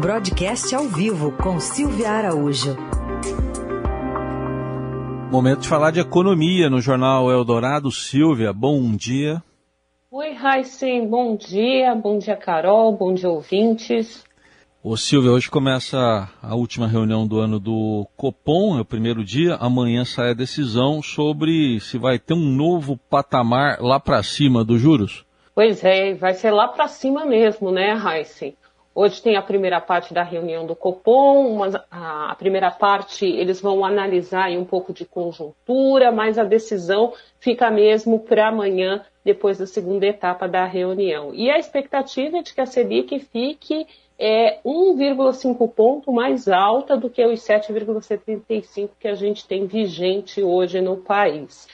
Broadcast ao vivo com Silvia Araújo. Momento de falar de economia no Jornal Eldorado. Silvia, bom dia. Oi, Raíssen, bom dia. Bom dia, Carol. Bom dia, ouvintes. Ô Silvia, hoje começa a última reunião do ano do Copom, é o primeiro dia. Amanhã sai a decisão sobre se vai ter um novo patamar lá para cima dos juros. Pois é, vai ser lá para cima mesmo, né, Heisen? Hoje tem a primeira parte da reunião do Copom, uma, a, primeira parte eles vão analisar um pouco de conjuntura, mas a decisão fica mesmo para amanhã, depois da segunda etapa da reunião. E a expectativa é de que a Selic fique é 1,5 ponto mais alta do que os 7,75 que a gente tem vigente hoje no país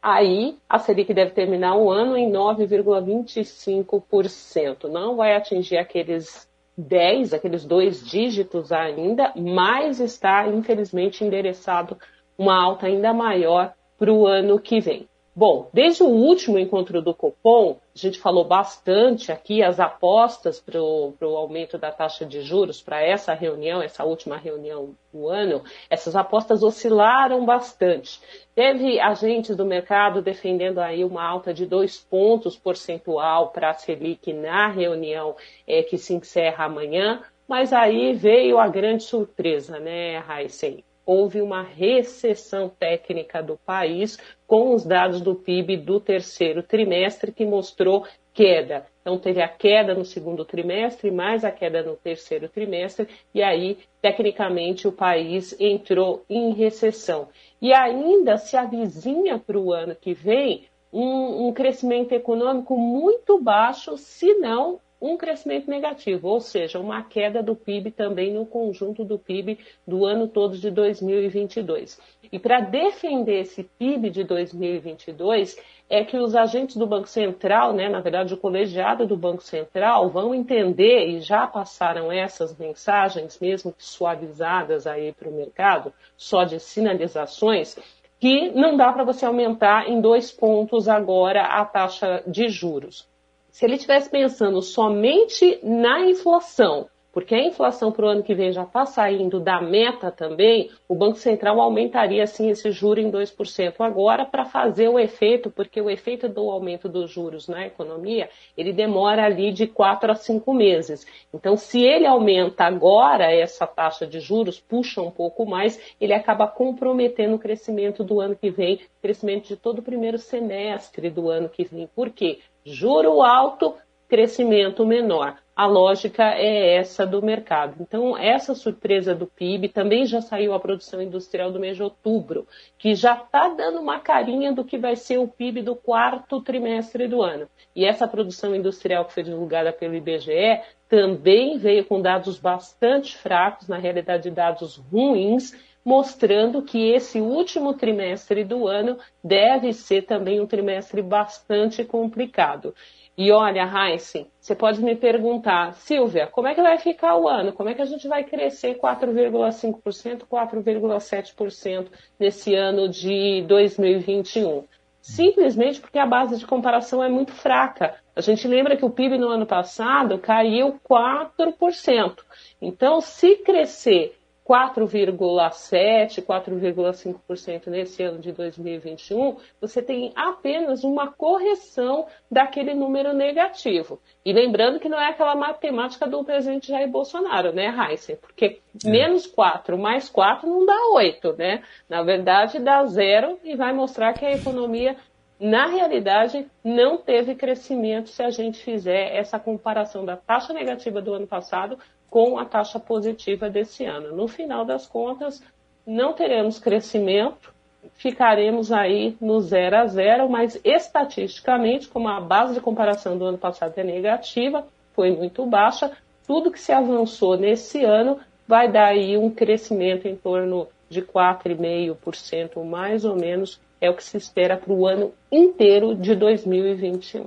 aí a Selic deve terminar o ano em 9,25%. Não vai atingir aqueles 10, aqueles dois dígitos ainda, mas está, infelizmente, endereçado uma alta ainda maior para o ano que vem. Bom, desde o último encontro do Copom, a gente falou bastante aqui as apostas para o aumento da taxa de juros para essa reunião, essa última reunião do ano. Essas apostas oscilaram bastante. Teve agentes do mercado defendendo aí uma alta de dois pontos percentual para a Selic na reunião é, que se encerra amanhã, mas aí veio a grande surpresa, né, Raíssen? Houve uma recessão técnica do país com os dados do PIB do terceiro trimestre que mostrou queda. Então teve a queda no segundo trimestre, mais a queda no terceiro trimestre, e aí, tecnicamente, o país entrou em recessão. E ainda se avizinha para o ano que vem um, um crescimento econômico muito baixo, se não um crescimento negativo, ou seja, uma queda do PIB também no conjunto do PIB do ano todo de 2022. E para defender esse PIB de 2022, é que os agentes do Banco Central, né, na verdade o colegiado do Banco Central, vão entender e já passaram essas mensagens, mesmo que suavizadas aí para o mercado, só de sinalizações, que não dá para você aumentar em dois pontos agora a taxa de juros se ele estivesse pensando somente na inflação, porque a inflação para o ano que vem já está saindo da meta também, o Banco Central aumentaria sim esse juro em 2% agora para fazer o efeito, porque o efeito do aumento dos juros na economia, ele demora ali de 4 a 5 meses. Então, se ele aumenta agora essa taxa de juros, puxa um pouco mais, ele acaba comprometendo o crescimento do ano que vem, crescimento de todo o primeiro semestre do ano que vem. Por quê? Juro alto, crescimento menor. A lógica é essa do mercado. Então, essa surpresa do PIB também já saiu a produção industrial do mês de outubro, que já está dando uma carinha do que vai ser o PIB do quarto trimestre do ano. E essa produção industrial que foi divulgada pelo IBGE também veio com dados bastante fracos, na realidade, dados ruins, mostrando que esse último trimestre do ano deve ser também um trimestre bastante complicado. E olha, Heisen, você pode me perguntar, Silvia, como é que vai ficar o ano? Como é que a gente vai crescer 4,5%, 4,7% nesse ano de 2021? Simplesmente porque a base de comparação é muito fraca. A gente lembra que o PIB no ano passado caiu 4%. Então, se crescer 4,7%, 4,5% nesse ano de 2021, você tem apenas uma correção daquele número negativo. E lembrando que não é aquela matemática do presidente Jair Bolsonaro, né, Heisen? Porque é. menos 4 mais 4 não dá 8, né? Na verdade, dá zero e vai mostrar que a economia na realidade, não teve crescimento se a gente fizer essa comparação da taxa negativa do ano passado com a taxa positiva desse ano. No final das contas, não teremos crescimento, ficaremos aí no zero a zero, mas estatisticamente, como a base de comparação do ano passado é negativa, foi muito baixa, tudo que se avançou nesse ano vai dar aí um crescimento em torno de 4,5% mais ou menos, é o que se espera para o ano inteiro de 2021.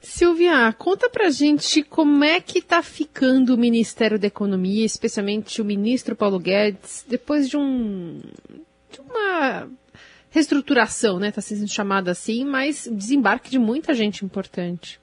Silvia, conta pra gente como é que tá ficando o Ministério da Economia, especialmente o ministro Paulo Guedes, depois de um de uma reestruturação, né? Tá sendo chamado assim, mas desembarque de muita gente importante.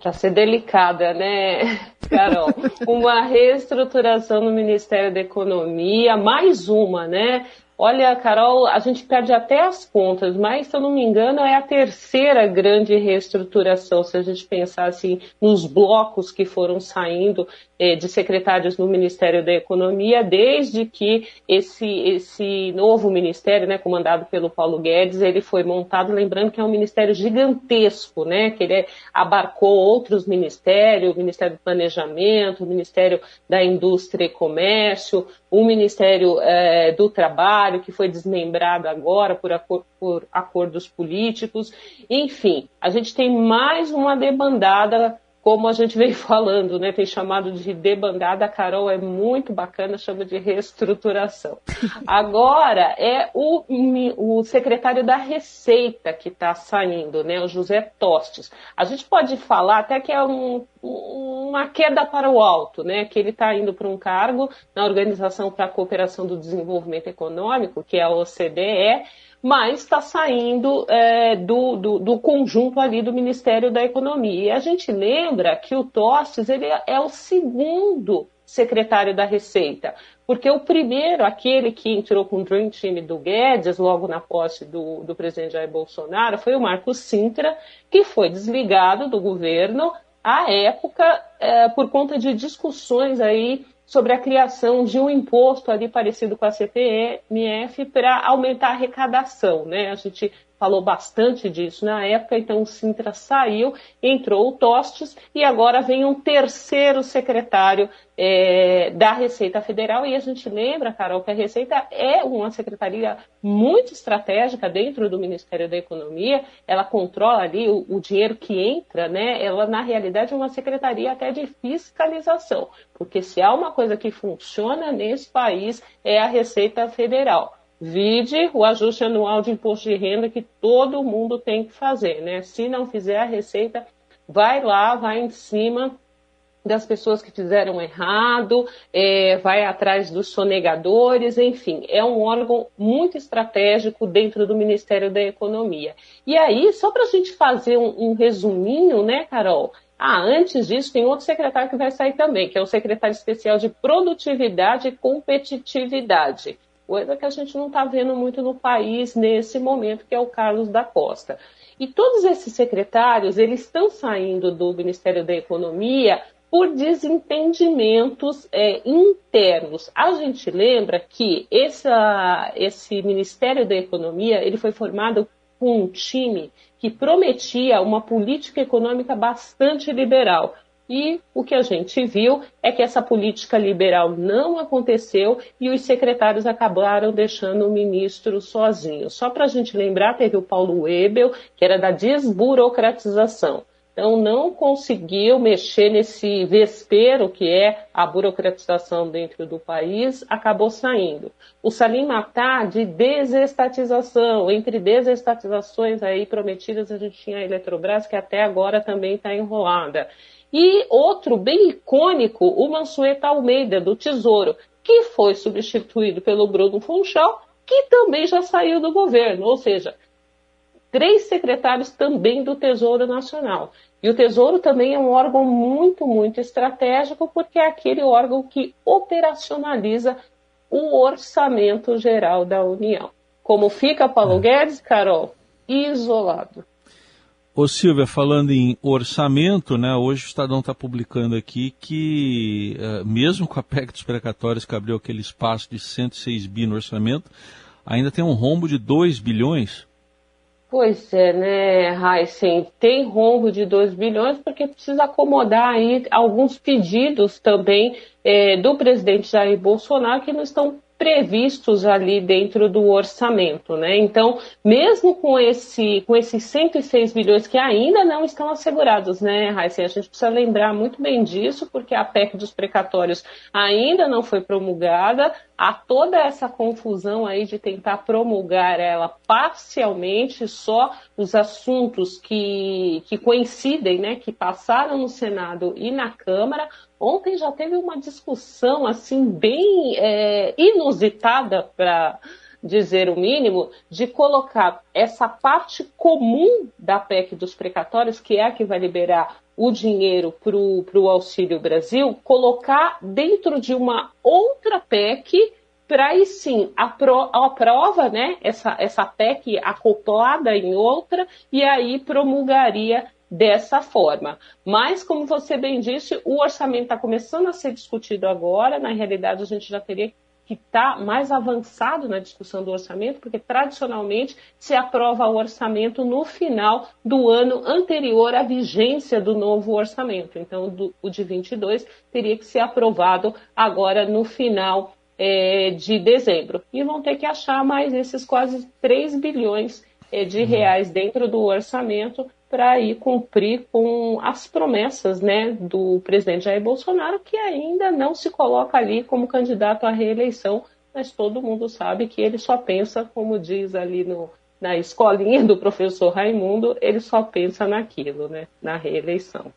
Para ser delicada, né? Carol. Uma reestruturação no Ministério da Economia, mais uma, né? Olha, Carol, a gente perde até as contas, mas se eu não me engano é a terceira grande reestruturação, se a gente pensar assim nos blocos que foram saindo eh, de secretários no Ministério da Economia, desde que esse, esse novo ministério, né, comandado pelo Paulo Guedes, ele foi montado, lembrando que é um ministério gigantesco, né, que ele abarcou outros ministérios, o Ministério do Planejamento, o Ministério da Indústria e Comércio, o Ministério eh, do Trabalho, que foi desmembrado agora por, acor por acordos políticos. Enfim, a gente tem mais uma debandada como a gente vem falando, né, tem chamado de debandada, a Carol é muito bacana, chama de reestruturação. Agora é o, o secretário da Receita que está saindo, né, o José Tostes. A gente pode falar até que é um, uma queda para o alto, né, que ele está indo para um cargo na Organização para a Cooperação do Desenvolvimento Econômico, que é a OCDE, mas está saindo é, do, do, do, conjunto ali do Ministério da Economia. E a gente lembra que o Tostes ele é o segundo secretário da Receita, porque o primeiro, aquele que entrou com o Dream Team do Guedes, logo na posse do, do presidente Jair Bolsonaro, foi o Marco Sintra, que foi desligado do governo à época é, por conta de discussões aí sobre a criação de um imposto ali parecido com a CPMF para aumentar a arrecadação, né? A gente falou bastante disso na época, então o Sintra saiu, entrou o Tostes e agora vem um terceiro secretário é, da Receita Federal. E a gente lembra, Carol, que a Receita é uma secretaria muito estratégica dentro do Ministério da Economia, ela controla ali o, o dinheiro que entra, né? Ela, na realidade, é uma secretaria até de fiscalização, porque se há uma coisa que funciona nesse país é a Receita Federal. Vide o ajuste anual de imposto de renda que todo mundo tem que fazer, né? Se não fizer a receita, vai lá, vai em cima das pessoas que fizeram errado, é, vai atrás dos sonegadores, enfim, é um órgão muito estratégico dentro do Ministério da Economia. E aí, só para a gente fazer um, um resuminho, né, Carol? Ah, antes disso, tem outro secretário que vai sair também, que é o secretário especial de Produtividade e Competitividade coisa que a gente não está vendo muito no país nesse momento, que é o Carlos da Costa. E todos esses secretários, eles estão saindo do Ministério da Economia por desentendimentos é, internos. A gente lembra que essa, esse Ministério da Economia ele foi formado com um time que prometia uma política econômica bastante liberal. E o que a gente viu é que essa política liberal não aconteceu e os secretários acabaram deixando o ministro sozinho. Só para a gente lembrar, teve o Paulo Webel, que era da desburocratização. Então, não conseguiu mexer nesse vespeiro que é a burocratização dentro do país, acabou saindo. O Salim Matar, de desestatização, entre desestatizações aí prometidas, a gente tinha a Eletrobras, que até agora também está enrolada. E outro bem icônico, o Mansueta Almeida, do Tesouro, que foi substituído pelo Bruno Funchal, que também já saiu do governo, ou seja, três secretários também do Tesouro Nacional. E o Tesouro também é um órgão muito, muito estratégico, porque é aquele órgão que operacionaliza o orçamento geral da União. Como fica Paulo Guedes, Carol? Isolado. Ô Silvia, falando em orçamento, né, hoje o Estadão está publicando aqui que, uh, mesmo com a PEC dos precatórios que abriu aquele espaço de 106 bi no orçamento, ainda tem um rombo de 2 bilhões. Pois é, né, Heisen? Tem rombo de 2 bilhões porque precisa acomodar aí alguns pedidos também é, do presidente Jair Bolsonaro que não estão previstos ali dentro do orçamento, né? Então, mesmo com esse com esses 106 bilhões que ainda não estão assegurados, né, Raíssa? A gente precisa lembrar muito bem disso, porque a PEC dos precatórios ainda não foi promulgada, há toda essa confusão aí de tentar promulgar ela parcialmente, só os assuntos que, que coincidem, né, que passaram no Senado e na Câmara, Ontem já teve uma discussão assim bem é, inusitada para dizer o mínimo, de colocar essa parte comum da PEC dos precatórios, que é a que vai liberar o dinheiro para o Auxílio Brasil, colocar dentro de uma outra PEC para aí sim apro aprova né, essa, essa PEC acoplada em outra e aí promulgaria dessa forma. Mas, como você bem disse, o orçamento está começando a ser discutido agora. Na realidade, a gente já teria que estar tá mais avançado na discussão do orçamento, porque tradicionalmente se aprova o orçamento no final do ano anterior à vigência do novo orçamento. Então, do, o de 22 teria que ser aprovado agora no final é, de dezembro. E vão ter que achar mais esses quase 3 bilhões é, de uhum. reais dentro do orçamento para ir cumprir com as promessas né, do presidente Jair Bolsonaro, que ainda não se coloca ali como candidato à reeleição, mas todo mundo sabe que ele só pensa, como diz ali no, na escolinha do professor Raimundo, ele só pensa naquilo, né, na reeleição.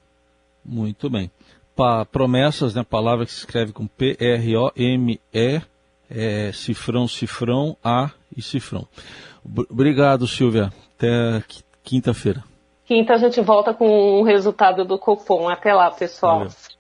Muito bem. Pa promessas, né, palavra que se escreve com P-R-O-M-E, é, cifrão, cifrão, A e cifrão. Obrigado, Silvia. Até quinta-feira. Quinta a gente volta com o resultado do Copom. Até lá, pessoal. Valeu.